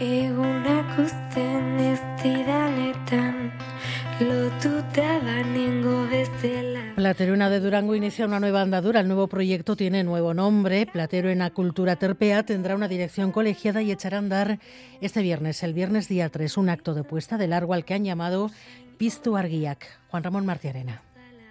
Egunak Plateruena de Durango inicia una nueva andadura. El nuevo proyecto tiene nuevo nombre. Plateruena Cultura Terpea tendrá una dirección colegiada y echará a andar este viernes, el viernes día 3, un acto de puesta de largo al que han llamado Pistu Argiak. Juan Ramón Martiarena.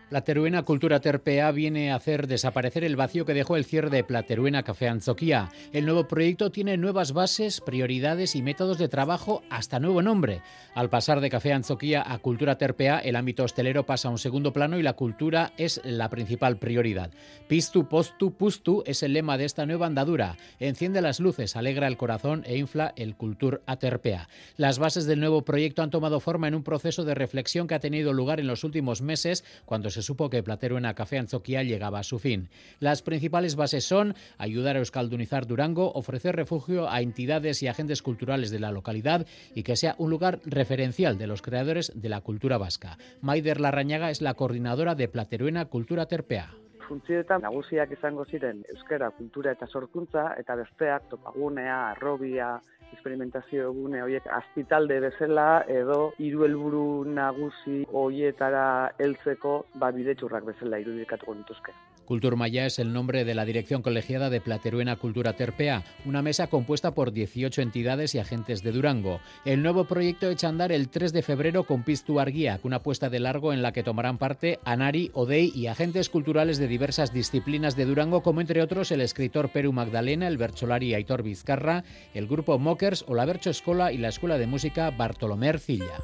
Plateruena Cultura Terpea viene a hacer desaparecer el vacío que dejó el cierre de Plateruena Café Anzoquía. El nuevo proyecto tiene nuevas bases, prioridades y métodos de trabajo hasta nuevo nombre. Al pasar de Café Anzoquía a Cultura Terpea, el ámbito hostelero pasa a un segundo plano y la cultura es la principal prioridad. Pistu, postu, pustu es el lema de esta nueva andadura. Enciende las luces, alegra el corazón e infla el Cultur Terpea. Las bases del nuevo proyecto han tomado forma en un proceso de reflexión que ha tenido lugar en los últimos meses cuando se se supo que Plateruena Café Anzoquia llegaba a su fin. Las principales bases son ayudar a euskaldunizar Durango, ofrecer refugio a entidades y agentes culturales de la localidad y que sea un lugar referencial de los creadores de la cultura vasca. Maider Larrañaga es la coordinadora de Plateruena Cultura Terpea. Funtzioetan nagusiak izango ziren euskara kultura eta sorkuntza eta besteak topagunea, arrobia, experimentazio egune horiek azpitalde bezala edo hiru helburu nagusi hoietara heltzeko ba bidetxurrak bezala irudikatuko nituzke. Culturmaya es el nombre de la dirección colegiada de Plateruena Cultura Terpea, una mesa compuesta por 18 entidades y agentes de Durango. El nuevo proyecto echa a andar el 3 de febrero con Pistu Arguía, una puesta de largo en la que tomarán parte Anari, Odei y agentes culturales de diversas disciplinas de Durango, como entre otros el escritor Peru Magdalena, el Bercholari Aitor Vizcarra, el grupo Mockers o la Bercho Escola y la Escuela de Música Bartolomé Ercilla.